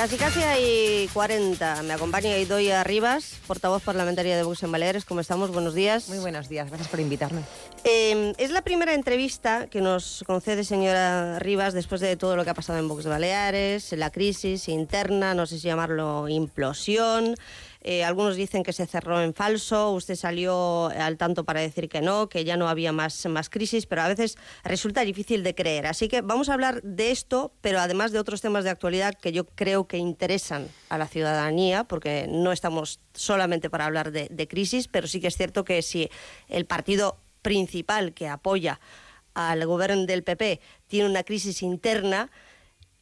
Casi casi hay 40. Me acompaña Idoia Rivas, portavoz parlamentaria de Vox en Baleares. ¿Cómo estamos? Buenos días. Muy buenos días, gracias por invitarme. Eh, es la primera entrevista que nos concede señora Rivas después de todo lo que ha pasado en Vox Baleares, la crisis interna, no sé si llamarlo implosión. Eh, algunos dicen que se cerró en falso, usted salió al tanto para decir que no, que ya no había más, más crisis, pero a veces resulta difícil de creer. Así que vamos a hablar de esto, pero además de otros temas de actualidad que yo creo que interesan a la ciudadanía, porque no estamos solamente para hablar de, de crisis, pero sí que es cierto que si el partido principal que apoya al gobierno del PP tiene una crisis interna,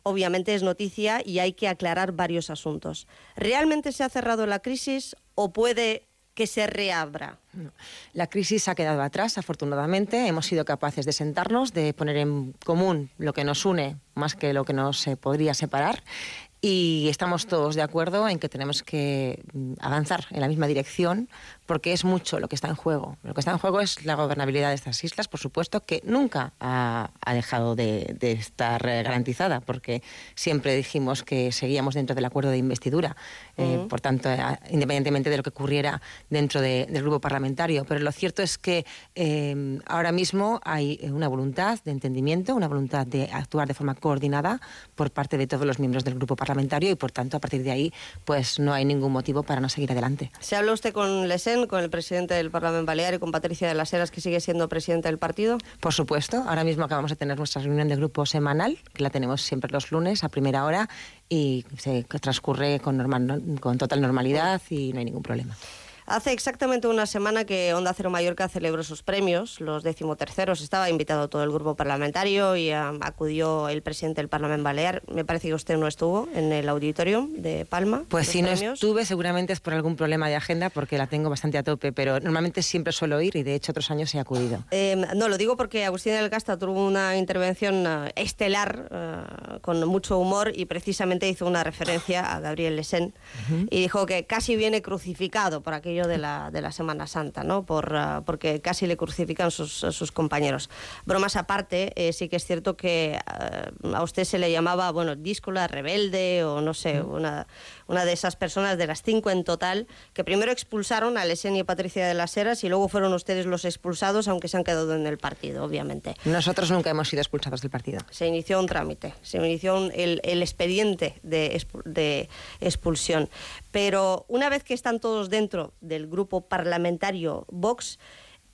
obviamente es noticia y hay que aclarar varios asuntos. ¿Realmente se ha cerrado la crisis o puede que se reabra? La crisis ha quedado atrás, afortunadamente. Hemos sido capaces de sentarnos, de poner en común lo que nos une más que lo que nos eh, podría separar. Y estamos todos de acuerdo en que tenemos que mm, avanzar en la misma dirección porque es mucho lo que está en juego. Lo que está en juego es la gobernabilidad de estas islas, por supuesto, que nunca ha, ha dejado de, de, estar eh, garantizada, porque siempre dijimos que seguíamos dentro del acuerdo de investidura, uh -huh. eh, por tanto, eh, independientemente de lo que ocurriera dentro de, del grupo parlamentario. Pero lo cierto es que eh, ahora mismo hay una voluntad de entendimiento, una voluntad de actuar de forma coordinada por parte de todos los miembros del grupo parlamentario y, por tanto, a partir de ahí, pues no hay ningún motivo para no seguir adelante. ¿Se habla usted con Lesen? con el presidente del Parlamento Balear y con Patricia de las Heras, que sigue siendo presidenta del partido? Por supuesto. Ahora mismo acabamos de tener nuestra reunión de grupo semanal, que la tenemos siempre los lunes a primera hora y se transcurre con, normal, con total normalidad y no hay ningún problema. Hace exactamente una semana que Onda Cero Mallorca celebró sus premios, los decimoterceros. Estaba invitado todo el grupo parlamentario y um, acudió el presidente del Parlamento Balear. Me parece que usted no estuvo en el auditorio de Palma. Pues si premios. no estuve, seguramente es por algún problema de agenda, porque la tengo bastante a tope, pero normalmente siempre suelo ir y de hecho otros años he acudido. Eh, no, lo digo porque Agustín del Casta tuvo una intervención uh, estelar, uh, con mucho humor, y precisamente hizo una referencia a Gabriel Lesen uh -huh. y dijo que casi viene crucificado por aquello de la, de la Semana Santa, ¿no? Por, uh, porque casi le crucifican sus, sus compañeros. Bromas aparte, eh, sí que es cierto que uh, a usted se le llamaba, bueno, díscola, rebelde o no sé, una, una de esas personas de las cinco en total que primero expulsaron a Lesen y Patricia de las Heras y luego fueron ustedes los expulsados, aunque se han quedado en el partido, obviamente. Nosotros nunca hemos sido expulsados del partido. Se inició un trámite, se inició un, el, el, expediente de, de expulsión. Pero una vez que están todos dentro del grupo parlamentario Vox,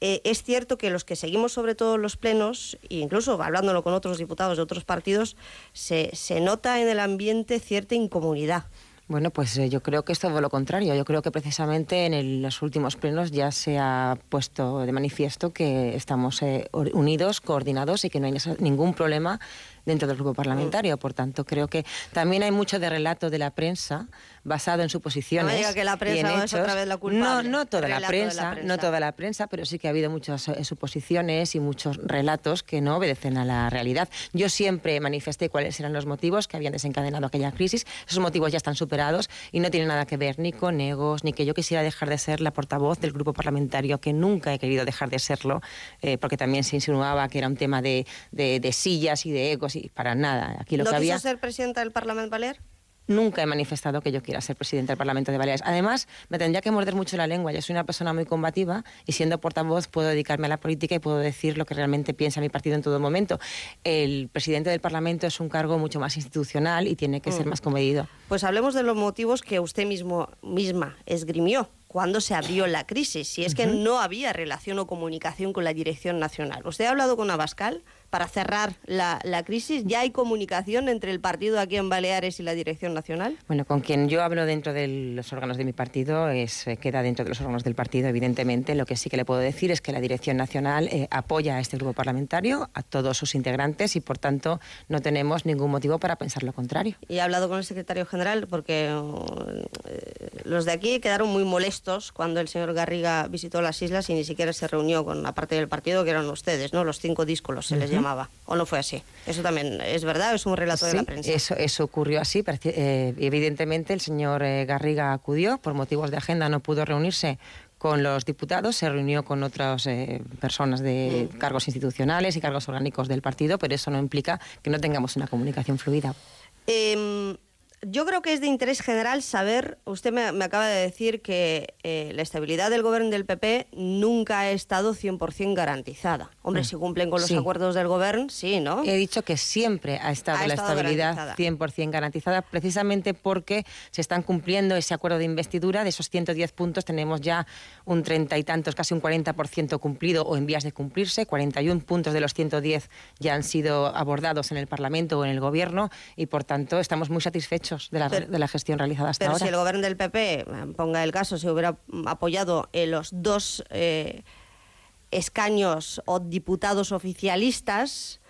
eh, es cierto que los que seguimos sobre todo los plenos, e incluso hablándolo con otros diputados de otros partidos, se, se nota en el ambiente cierta incomunidad. Bueno, pues eh, yo creo que es todo lo contrario. Yo creo que precisamente en los últimos plenos ya se ha puesto de manifiesto que estamos eh, unidos, coordinados y que no hay ningún problema dentro del grupo parlamentario. Por tanto, creo que también hay mucho de relato de la prensa basado en suposiciones. No diga que la prensa y en es otra vez la culpable. No, no toda la prensa, la prensa, no toda la prensa, pero sí que ha habido muchas eh, suposiciones y muchos relatos que no obedecen a la realidad. Yo siempre manifesté cuáles eran los motivos que habían desencadenado aquella crisis. Esos motivos ya están superados y no tienen nada que ver ni con egos, ni que yo quisiera dejar de ser la portavoz del grupo parlamentario, que nunca he querido dejar de serlo, eh, porque también se insinuaba que era un tema de, de, de sillas y de egos y para nada. Aquí lo ¿No que había... quiso ser presidenta del Parlamento Balear? Nunca he manifestado que yo quiera ser presidente del Parlamento de Baleares. Además, me tendría que morder mucho la lengua. Yo soy una persona muy combativa y siendo portavoz puedo dedicarme a la política y puedo decir lo que realmente piensa mi partido en todo momento. El presidente del Parlamento es un cargo mucho más institucional y tiene que mm. ser más comedido. Pues hablemos de los motivos que usted mismo misma esgrimió cuando se abrió la crisis, si es que uh -huh. no había relación o comunicación con la dirección nacional. ¿Usted ha hablado con Abascal para cerrar la, crisis? ¿Ya hay comunicación entre el partido aquí en Baleares y la dirección nacional? Bueno, con quien yo hablo dentro de los órganos de mi partido es, eh, queda dentro de los órganos del partido, evidentemente. Lo que sí que le puedo decir es que la dirección nacional eh, apoya a este grupo parlamentario, a todos sus integrantes y, por tanto, no tenemos ningún motivo para pensar lo contrario. Y he hablado con el secretario general porque los de aquí quedaron muy molestos cuando el señor Garriga visitó las islas y ni siquiera se reunió con la parte del partido que eran ustedes, ¿no? Los cinco díscolos se les llamaba. ¿O no fue así? Eso también es verdad, es un relato de la prensa. Eso, eso ocurrió así. Eh, evidentemente el señor eh, Garriga acudió, por motivos de agenda no pudo reunirse con los diputados, se reunió con otras eh, personas de mm. cargos institucionales y cargos orgánicos del partido, pero eso no implica que no tengamos una comunicación fluida. Em, yo creo que es de interés general saber, usted me, acaba de decir que eh, la estabilidad del gobierno del PP nunca ha estado 100% garantizada. Hombre, mm. si cumplen con los acuerdos del gobierno, sí, ¿no? He dicho que siempre ha estado la estabilidad 100% garantizada, precisamente porque se están cumpliendo ese acuerdo de investidura. De esos 110 puntos tenemos ya un treinta y tantos, casi un 40% cumplido o en vías de cumplirse. 41 puntos de los 110 ya han sido abordados en el Parlamento o en el Gobierno y, por tanto, estamos muy satisfechos de la, gestión realizada hasta ahora. Pero si el gobierno del PP, eh, ponga el caso, se hubiera apoyado en los dos eh, escaños o diputados oficialistas,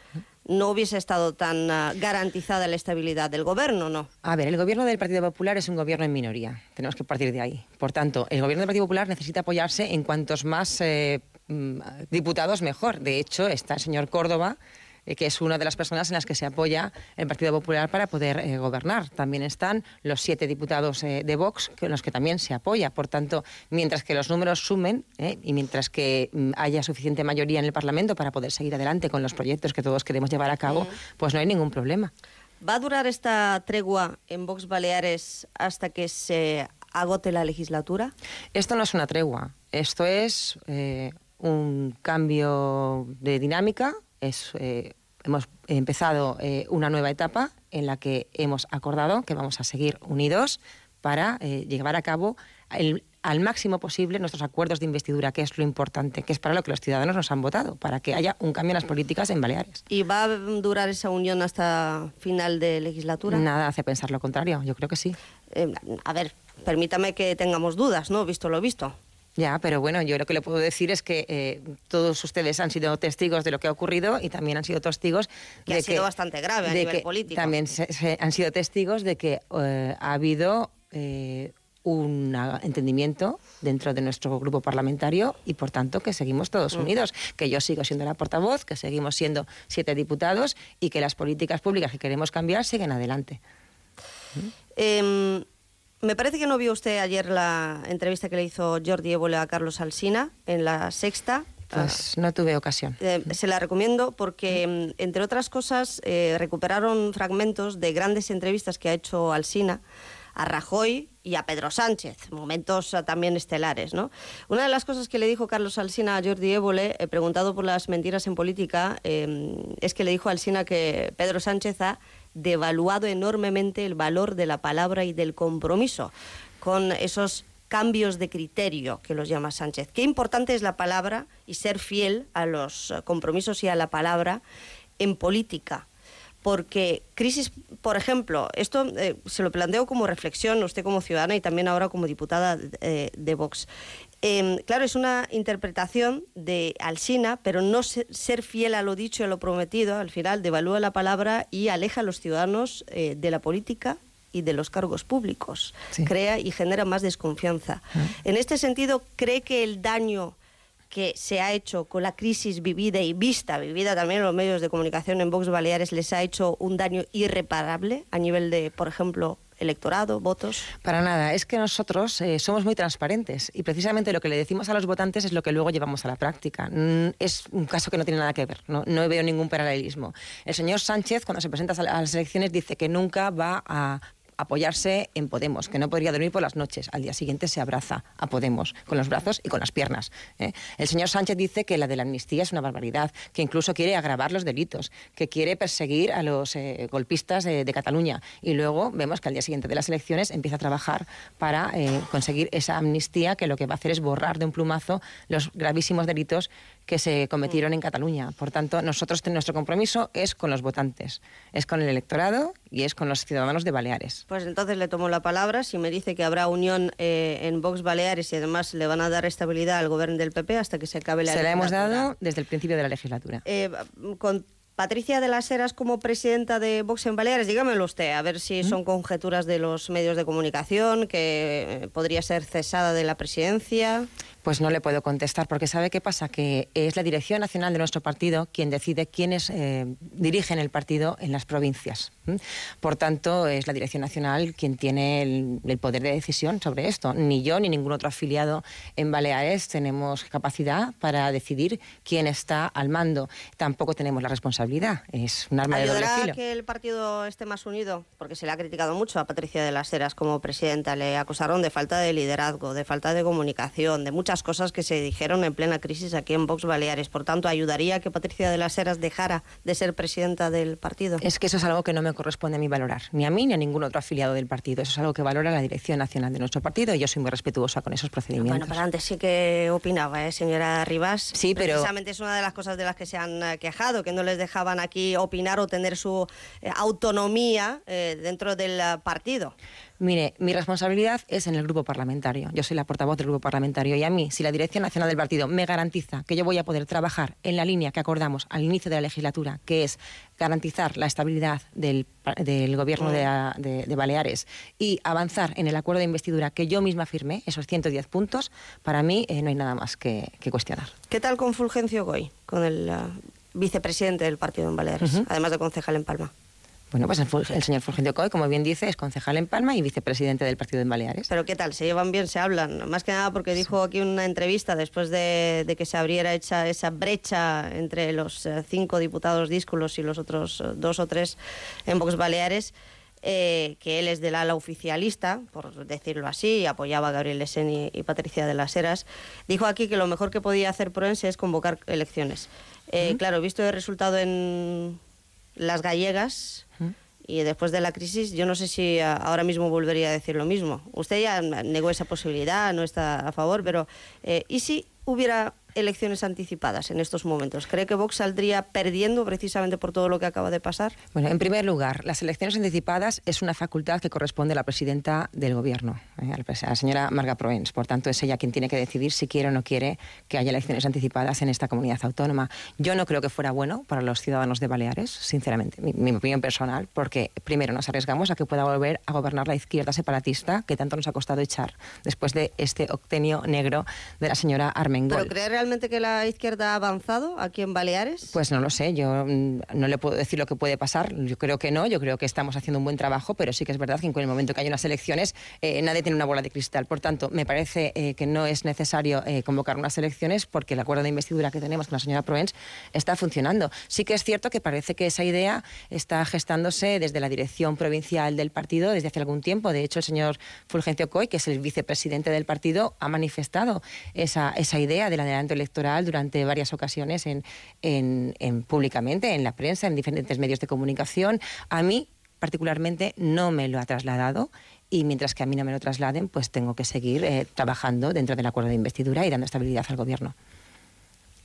no hubiese estado tan ah, garantizada la estabilidad del gobierno, ¿no? A ver, el gobierno del Partido Popular es un gobierno en minoría. Tenemos que partir de ahí. Por tanto, el gobierno del Partido Popular necesita apoyarse en cuantos más eh, mm, diputados mejor. De hecho, está el señor Córdoba eh, que es una de las personas en las que se apoya el Partido Popular para poder eh, gobernar. También están los siete diputados eh, de Vox, con los que también se apoya. Por tanto, mientras que los números sumen y mientras que mm, haya suficiente mayoría en el Parlamento para poder seguir adelante con los proyectos que todos queremos llevar a cabo, pues no hay ningún problema. ¿Va a durar esta tregua en Vox Baleares hasta que se agote la legislatura? Esto no es una tregua, esto es un cambio de dinámica eh, hemos empezado eh, una nueva etapa en la que hemos acordado que vamos a seguir unidos para eh, llevar a cabo al máximo posible nuestros acuerdos de investidura, que es lo importante, que es para lo que los ciudadanos nos han votado, para que haya un cambio en las políticas en Baleares. ¿Y va a durar esa unión hasta final de legislatura? Nada hace pensar lo contrario, yo creo que sí. a ver, permítame que tengamos dudas, ¿no? Visto lo visto. Ya, pero bueno, yo lo que le puedo decir es que eh, todos ustedes han sido testigos de lo que ha ocurrido y también han sido testigos que de ha sido bastante grave a nivel político. También han sido testigos de que eh, ha habido eh, un entendimiento dentro de nuestro grupo parlamentario y por tanto que seguimos todos mm. unidos, que yo sigo siendo la portavoz, que seguimos siendo siete diputados y que las políticas públicas que queremos cambiar siguen adelante. Em, me parece que no vio usted ayer la entrevista que le hizo Jordi Évole a Carlos Alsina en la sexta. Pues no tuve ocasión. Eh, se la recomiendo porque, mm, entre otras cosas, eh, recuperaron fragmentos de grandes entrevistas que ha hecho Alsina a Rajoy y a Pedro Sánchez, momentos ah, también estelares. ¿no? Una de las cosas que le dijo Carlos Alsina a Jordi Évole, eh, preguntado por las mentiras en política, es que le dijo a Alsina que Pedro Sánchez ha devaluado enormemente el valor de la palabra y del compromiso con esos cambios de criterio que los llama Sánchez. Qué importante es la palabra y ser fiel a los compromisos y a la palabra en política. Porque crisis, por ejemplo, esto eh, se lo planteo como reflexión, usted como ciudadana y también ahora como diputada de, de Vox. Em, claro, es una interpretación de Alsina, pero no ser fiel a lo dicho y a lo prometido, al final devalúa la palabra y aleja a los ciudadanos eh, de la política y de los cargos públicos. Crea y genera más desconfianza. Ah. En este sentido, ¿cree que el daño que se ha hecho con la crisis vivida y vista, vivida también en los medios de comunicación en Vox Baleares, les ha hecho un daño irreparable a nivel de, por ejemplo, electorado, votos? Para nada, es que nosotros eh, somos muy transparentes y precisamente lo que le decimos a los votantes es lo que luego llevamos a la práctica. Mm, es un caso que no tiene nada que ver, no, no veo ningún paralelismo. El señor Sánchez, cuando se presenta a las elecciones, dice que nunca va a apoyarse en Podemos, que no podría dormir por las noches. Al día siguiente se abraza a Podemos, con los brazos y con las piernas. ¿eh? El señor Sánchez dice que la de la amnistía es una barbaridad, que incluso quiere agravar los delitos, que quiere perseguir a los eh, golpistas de, Cataluña. Y luego vemos que al día siguiente de las elecciones empieza a trabajar para eh, conseguir esa amnistía que lo que va a hacer es borrar de un plumazo los gravísimos delitos que se cometieron en Cataluña. Por tanto, nosotros nuestro compromiso es con los votantes, es con el electorado y es con los ciudadanos de Baleares. Pues entonces le tomo la palabra. Si me dice que habrá unión eh, en Vox Baleares y además le van a dar estabilidad al gobierno del PP hasta que se acabe la Se la hemos dado desde el principio de la legislatura. Eh, con Patricia de las Heras como presidenta de Vox en Baleares, dígamelo usted, a ver si ¿Mm? son conjeturas de los medios de comunicación, que eh, podría ser cesada de la presidencia. Pues no le puedo contestar, porque ¿sabe qué pasa? Que es la dirección nacional de nuestro partido quien decide quiénes eh, dirigen el partido en las provincias. Por tanto, es la dirección nacional quien tiene el, poder de decisión sobre esto. Ni yo ni ningún otro afiliado en Baleares tenemos capacidad para decidir quién está al mando. Tampoco tenemos la responsabilidad. Es un arma de doble filo. que el partido esté más unido? Porque se le ha criticado mucho a Patricia de las Heras como presidenta. Le acusaron de falta de liderazgo, de falta de comunicación, de muchas cosas que se dijeron en plena crisis aquí en Vox Baleares. Por tanto, ¿ayudaría que Patricia de las Heras dejara de ser presidenta del partido? Es que eso es algo que no me corresponde a mí valorar, ni a mí ni a ningún otro afiliado del partido. Eso es algo que valora la dirección nacional de nuestro partido y yo soy muy respetuosa con esos procedimientos. Bueno, pero antes sí que opinaba, ¿eh, señora Rivas? Sí, pero... Precisamente es una de las cosas de las que se han eh, quejado, que no les dejaban aquí opinar o tener su eh, autonomía dentro del partido. Mire, mi responsabilidad es en el grupo parlamentario. Yo soy la portavoz del grupo parlamentario y a mí, si la Dirección Nacional del Partido me garantiza que yo voy a poder trabajar en la línea que acordamos al inicio de la legislatura, que es garantizar la estabilidad del, gobierno de, Baleares y avanzar en el acuerdo de investidura que yo misma firmé, esos 110 puntos, para mí eh, no hay nada más que, cuestionar. ¿Qué tal con Fulgencio Goy, con el uh, vicepresidente del partido en Baleares, además de concejal en Palma? Bueno, pues el, señor Fulgencio Coy, como bien dice, es concejal en Palma y vicepresidente del Partido en Baleares. Pero ¿qué tal? ¿Se llevan bien? ¿Se hablan? Más que nada porque dijo aquí una entrevista después de, que se abriera esa, esa brecha entre los eh, cinco diputados dísculos y los otros eh, dos o tres en Vox Baleares, eh, que él es del ala oficialista, por decirlo así, apoyaba a Gabriel Leseni y, Patricia de las Heras, dijo aquí que lo mejor que podía hacer Proense es convocar elecciones. Claro, visto el resultado en las gallegas y después de la crisis yo no sé si ahora mismo volvería a decir lo mismo. Usted ya negó esa posibilidad, no está a favor, pero eh, ¿y si hubiera elecciones anticipadas en estos momentos? ¿Cree que Vox saldría perdiendo precisamente por todo lo que acaba de pasar? Bueno, en primer lugar, las elecciones anticipadas es una facultad que corresponde a la presidenta del Gobierno, eh, a la señora Marga Proens. Por tanto, es ella quien tiene que decidir si quiere o no quiere que haya elecciones anticipadas en esta comunidad autónoma. Yo no creo que fuera bueno para los ciudadanos de Baleares, sinceramente, mi, opinión personal, porque primero nos arriesgamos a que pueda volver a gobernar la izquierda separatista que tanto nos ha costado echar después de este octenio negro de la señora Armengol. ¿Pero cree realmente que la izquierda ha avanzado aquí en Baleares? Pues no lo sé, yo mm, no le puedo decir lo que puede pasar. Yo creo que no, yo creo que estamos haciendo un buen trabajo, pero sí que es verdad que en el momento que hay unas elecciones eh, nadie tiene una bola de cristal. Por tanto, me parece eh, que no es necesario eh, convocar unas elecciones porque el acuerdo de investidura que tenemos con la señora Proens está funcionando. Sí que es cierto que parece que esa idea está gestándose desde la dirección provincial del partido desde hace algún tiempo. De hecho, el señor Fulgencio Coy, que es el vicepresidente del partido, ha manifestado esa, esa idea del adelanto electoral durante varias ocasiones en, en, públicamente, en la prensa, en diferentes medios de comunicación. A mí particularmente no me lo ha trasladado y mientras que a mí no me lo trasladen, pues tengo que seguir eh, trabajando dentro del acuerdo de investidura y dando estabilidad al gobierno.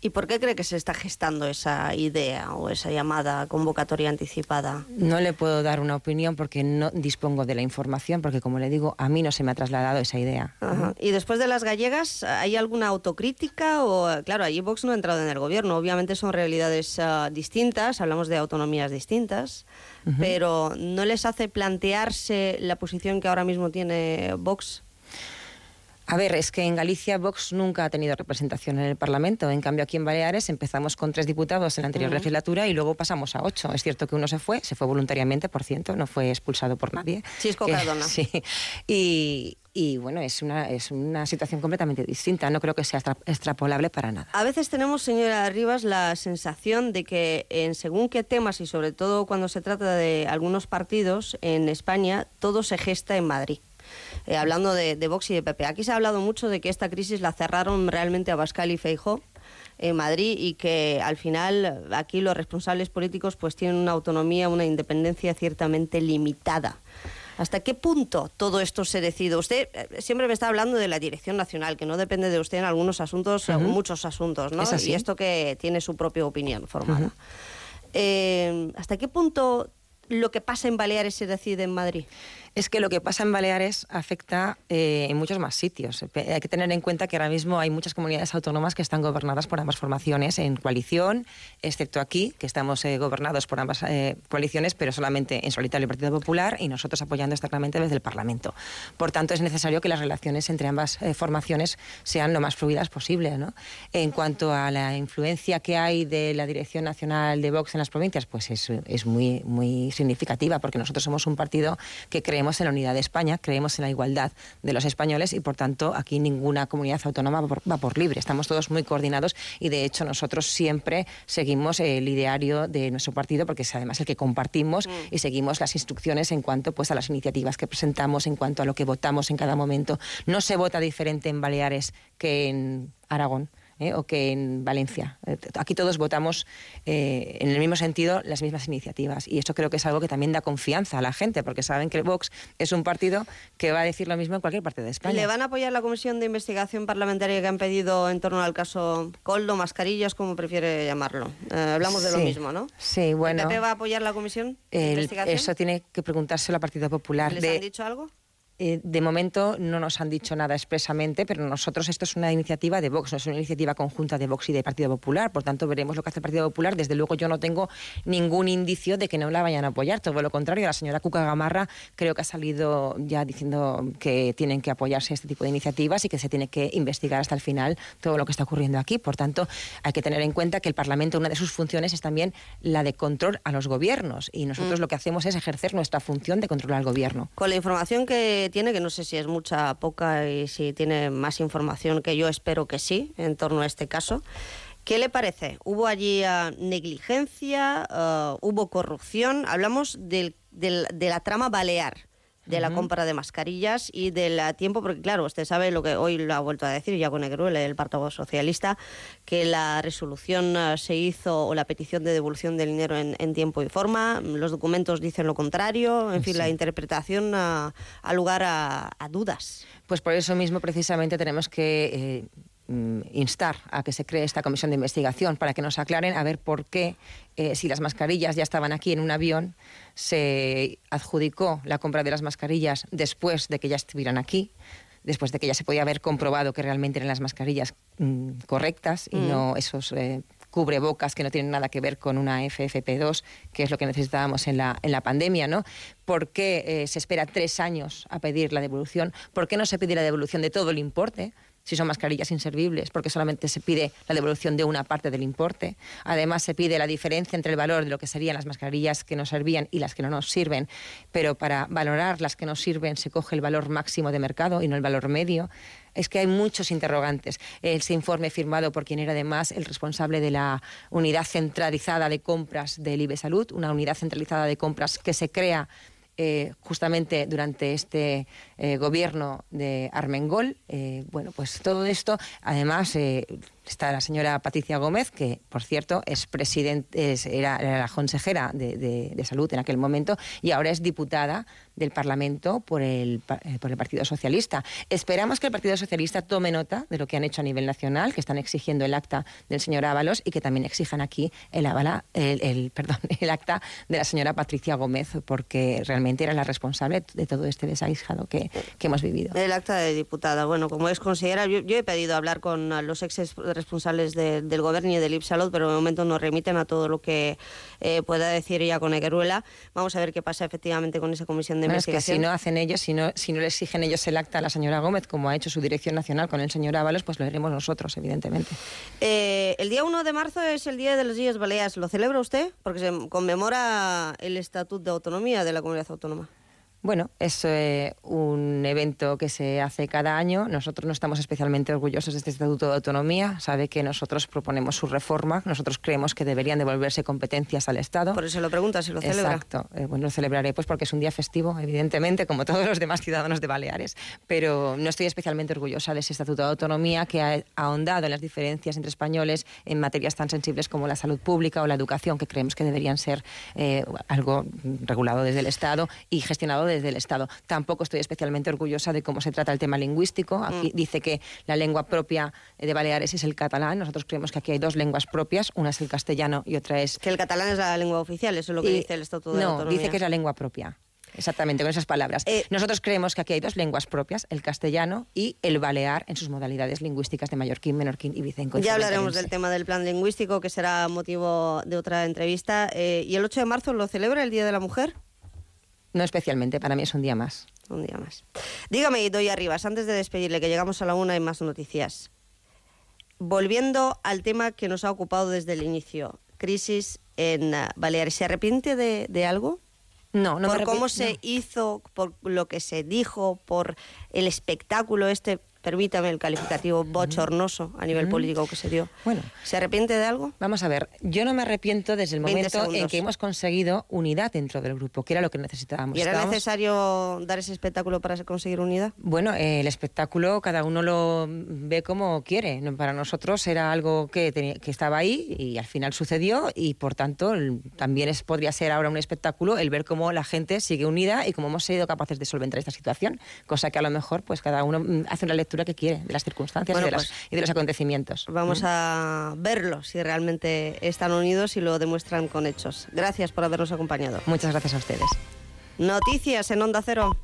¿Y por qué cree que se está gestando esa idea o esa llamada convocatoria anticipada? No le puedo dar una opinión porque no dispongo de la información, porque como le digo, a mí no se me ha trasladado esa idea. ¿Y después de las gallegas, hay alguna autocrítica? O, claro, allí Vox no ha entrado en el gobierno, obviamente son realidades ah, distintas, hablamos de autonomías distintas, pero ¿no les hace plantearse la posición que ahora mismo tiene Vox? A ver, es que en Galicia Vox nunca ha tenido representación en el Parlamento. En cambio, aquí en Baleares empezamos con tres diputados en la anterior legislatura y luego pasamos a ocho. Es cierto que uno se fue, se fue voluntariamente, por ciento, no fue expulsado por nadie. Chisco Cardona. Sí. Y y bueno, es una, es una situación completamente distinta, no creo que sea extrapolable para nada. A veces tenemos, señora Rivas, la sensación de que en según qué temas y sobre todo cuando se trata de algunos partidos en España, todo se gesta en Madrid. Eh, hablando de, Vox y de PP. Aquí se ha hablado mucho de que esta crisis la cerraron realmente a Bascal y Feijó en Madrid y que al final aquí los responsables políticos pues tienen una autonomía, una independencia ciertamente limitada. ¿Hasta qué punto todo esto se decide? Usted eh, siempre me está hablando de la dirección nacional, que no depende de usted en algunos asuntos, en muchos asuntos, ¿no? Y esto que tiene su propia opinión formada. Eh, ¿Hasta qué punto lo que pasa en Baleares se decide en Madrid? Es que lo que pasa en Baleares afecta eh, en muchos más sitios. Hay que tener en cuenta que ahora mismo hay muchas comunidades autónomas que están gobernadas por ambas formaciones en coalición, excepto aquí, que estamos eh, gobernados por ambas eh, coaliciones, pero solamente en solitario el Partido Popular y nosotros apoyando externamente desde el Parlamento. Por tanto, es necesario que las relaciones entre ambas formaciones sean lo más fluidas posible. En cuanto a la influencia que hay de la Dirección Nacional de Vox en las provincias, pues es, es muy, muy significativa, porque nosotros somos un partido que cree creemos en la unidad de España, creemos en la igualdad de los españoles y, por tanto, aquí ninguna comunidad autónoma va por, libre. Estamos todos muy coordinados y, de hecho, nosotros siempre seguimos el ideario de nuestro partido porque es además el que compartimos mm. y seguimos las instrucciones en cuanto pues, a las iniciativas que presentamos, en cuanto a lo que votamos en cada momento. No se vota diferente en Baleares que en Aragón. ¿Eh? o que en Valencia. Eh, aquí todos votamos eh, en el mismo sentido las mismas iniciativas y eso creo que es algo que también da confianza a la gente porque saben que Vox es un partido que va a decir lo mismo en cualquier parte de España. ¿Le van a apoyar la comisión de investigación parlamentaria que han pedido en torno al caso Coldo, mascarillas, como prefiere llamarlo? hablamos de lo mismo, ¿no? Sí, bueno. ¿El PP va a apoyar la comisión de investigación? Eso tiene que preguntárselo al Partido Popular. ¿Les han dicho algo? Eh, de momento no nos han dicho nada expresamente, pero nosotros esto es una iniciativa de Vox, no es una iniciativa conjunta de Vox y de Partido Popular. Por tanto, veremos lo que hace el Partido Popular. Desde luego yo no tengo ningún indicio de que no la vayan a apoyar. Todo lo contrario, la señora Cuca Gamarra creo que ha salido ya diciendo que tienen que apoyarse este tipo de iniciativas y que se tiene que investigar hasta el final todo lo que está ocurriendo aquí. Por tanto, hay que tener en cuenta que el Parlamento, una de sus funciones es también la de control a los gobiernos y nosotros mm. lo que hacemos es ejercer nuestra función de control al gobierno. Con la información que tiene, que no sé si es mucha, poca y si tiene más información que yo espero que sí en torno a este caso. ¿Qué le parece? ¿Hubo allí ah, negligencia? Ah, ¿Hubo corrupción? Hablamos de la trama balear de la compra de mascarillas y del tiempo, porque claro, usted sabe lo que hoy lo ha vuelto a decir ya con Negruel, el Partido Socialista, que la resolución ah, se hizo o la petición de devolución del dinero en, tiempo y forma, los documentos dicen lo contrario, en fin, la interpretación ha, lugar a, dudas. Pues por eso mismo precisamente tenemos que... Eh, instar a que se cree esta comisión de investigación para que nos aclaren a ver por qué, eh, si las mascarillas ya estaban aquí en un avión, se adjudicó la compra de las mascarillas después de que ya estuvieran aquí, después de que ya se podía haber comprobado que realmente eran las mascarillas mm, correctas y mm. no esos eh, cubrebocas que no tienen nada que ver con una FFP2, que es lo que necesitábamos en la, en la pandemia, ¿no? ¿Por qué eh, se espera tres años a pedir la devolución? ¿Por qué no se pide la devolución de todo el importe? Si son mascarillas inservibles, porque solamente se pide la devolución de una parte del importe. Además, se pide la diferencia entre el valor de lo que serían las mascarillas que nos servían y las que no nos sirven, pero para valorar las que nos sirven se coge el valor máximo de mercado y no el valor medio. Es que hay muchos interrogantes. Ese informe firmado por quien era además el responsable de la unidad centralizada de compras del IBE Salud, una unidad centralizada de compras que se crea eh, justamente durante este eh, gobierno de Armengol. Eh, bueno, pues todo esto, además, está la señora Patricia Gómez, que por cierto es presidente, era, la consejera de, salud en aquel momento y ahora es diputada del Parlamento por el, eh, por el Partido Socialista. Esperamos que el Partido Socialista tome nota de lo que han hecho a nivel nacional, que están exigiendo el acta del señor Ábalos y que también exijan aquí el, el, perdón, el acta de la señora Patricia Gómez, porque realmente era la responsable de todo este desaguisado que, que hemos vivido. El acta de diputada. Bueno, como es consejera, yo, yo he pedido hablar con los ex responsables del gobierno y del IPSALOD, pero de momento nos remiten a todo lo que eh, pueda decir ella con Egueruela. Vamos a ver qué pasa efectivamente con esa comisión de investigación. si no hacen ellos, si no, si no le exigen ellos el acta a la señora Gómez, como ha hecho su dirección nacional con el señor Ábalos, pues lo haremos nosotros, evidentemente. Eh, el día 1 de marzo es el Día de los Días Baleares. ¿Lo celebra usted? Porque se conmemora el Estatuto de Autonomía de la Comunidad Autónoma. Bueno, es eh, un evento que se hace cada año. Nosotros no estamos especialmente orgullosos de este Estatuto de Autonomía. Sabe que nosotros proponemos su reforma. Nosotros creemos que deberían devolverse competencias al Estado. Por eso lo pregunta, si lo celebra. Exacto. Eh, bueno, lo celebraré pues porque es un día festivo, evidentemente, como todos los demás ciudadanos de Baleares. Pero no estoy especialmente orgullosa de ese Estatuto de Autonomía que ha ahondado en las diferencias entre españoles en materias tan sensibles como la salud pública o la educación, que creemos que deberían ser eh, algo regulado desde el Estado y gestionado desde el Estado. Tampoco estoy especialmente orgullosa de cómo se trata el tema lingüístico. Aquí mm. dice que la lengua propia de Baleares es el catalán. Nosotros creemos que aquí hay dos lenguas propias. Una es el castellano y otra es... Que el catalán es la lengua oficial, eso es lo que dice el Estatuto de No, dice que es la lengua propia. Exactamente, con esas palabras. Eh, Nosotros creemos que aquí hay dos lenguas propias, el castellano y el balear en sus modalidades lingüísticas de mallorquín, menorquín y vicenco. Ya hablaremos del tema del plan lingüístico, que será motivo de otra entrevista. Eh, ¿Y el 8 de marzo lo celebra el Día de la Mujer? No especialmente, para mí es un día más. Un día más. Dígame, Doy Arribas, antes de despedirle, que llegamos a la una y más noticias. Volviendo al tema que nos ha ocupado desde el inicio, crisis en uh, Baleares, ¿se arrepiente de, algo? No, no por cómo se hizo, por lo que se dijo, por el espectáculo este permítame el calificativo bochornoso a nivel político que se dio. Bueno, ¿se arrepiente de algo? Vamos a ver, yo no me arrepiento desde el momento en que hemos conseguido unidad dentro del grupo, que era lo que necesitábamos. ¿Y era necesario dar ese espectáculo para conseguir unidad? Bueno, el espectáculo cada uno lo ve como quiere. Para nosotros era algo que, que estaba ahí y al final sucedió y por tanto también es, podría ser ahora un espectáculo el ver cómo la gente sigue unida y cómo hemos sido capaces de solventar esta situación, cosa que a lo mejor pues cada uno mm, hace una lectura que quiere de las circunstancias y, de pues y, de los acontecimientos. Vamos a verlo, si realmente están unidos y lo demuestran con hechos. Gracias por habernos acompañado. Muchas gracias a ustedes. Noticias en Onda Cero.